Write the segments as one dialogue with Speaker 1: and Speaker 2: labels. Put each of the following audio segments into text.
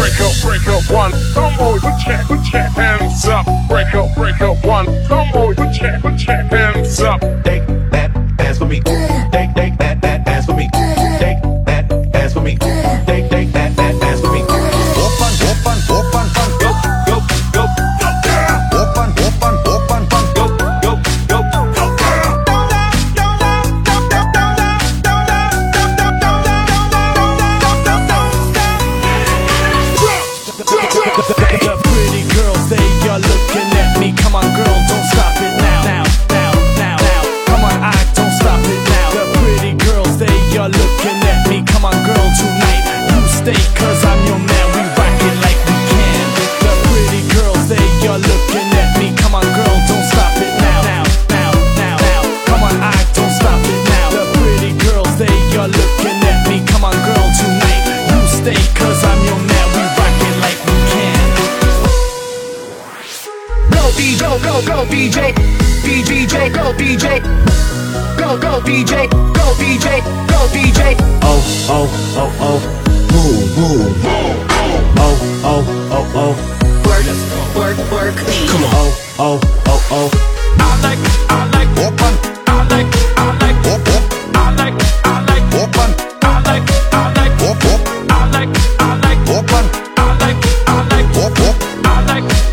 Speaker 1: break up, break up one. Come on, put your, check hands up. Break up, break up one.
Speaker 2: oh, oh, oh. Move, move. Oh, oh, oh, oh.
Speaker 3: Work, work, work me.
Speaker 2: Come on. Oh, oh, oh, oh.
Speaker 1: I like, I like.
Speaker 2: Open.
Speaker 1: I like, I like. I like, I like. I like, I like.
Speaker 2: Open.
Speaker 1: I like, I like. I like, I like. I like.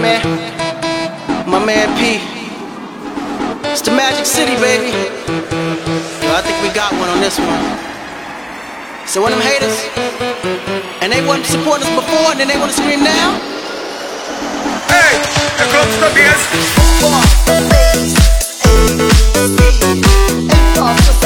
Speaker 3: Man. My man P. It's the Magic City, baby. Yo, I think we got one on this one. So when them haters, and they wasn't supporting us before, and then they want to scream now.
Speaker 1: Hey, here comes the bass.
Speaker 4: Come on, let's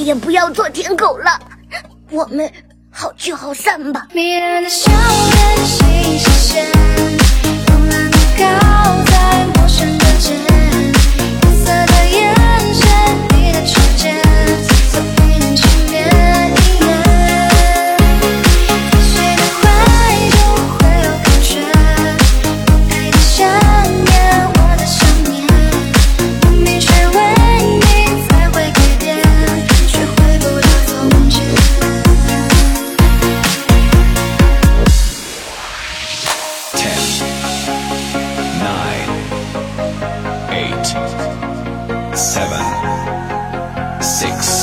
Speaker 5: 也不要做舔狗了，我们好聚好散吧。
Speaker 6: 在陌生的肩，色的眼。eight,
Speaker 2: seven, six.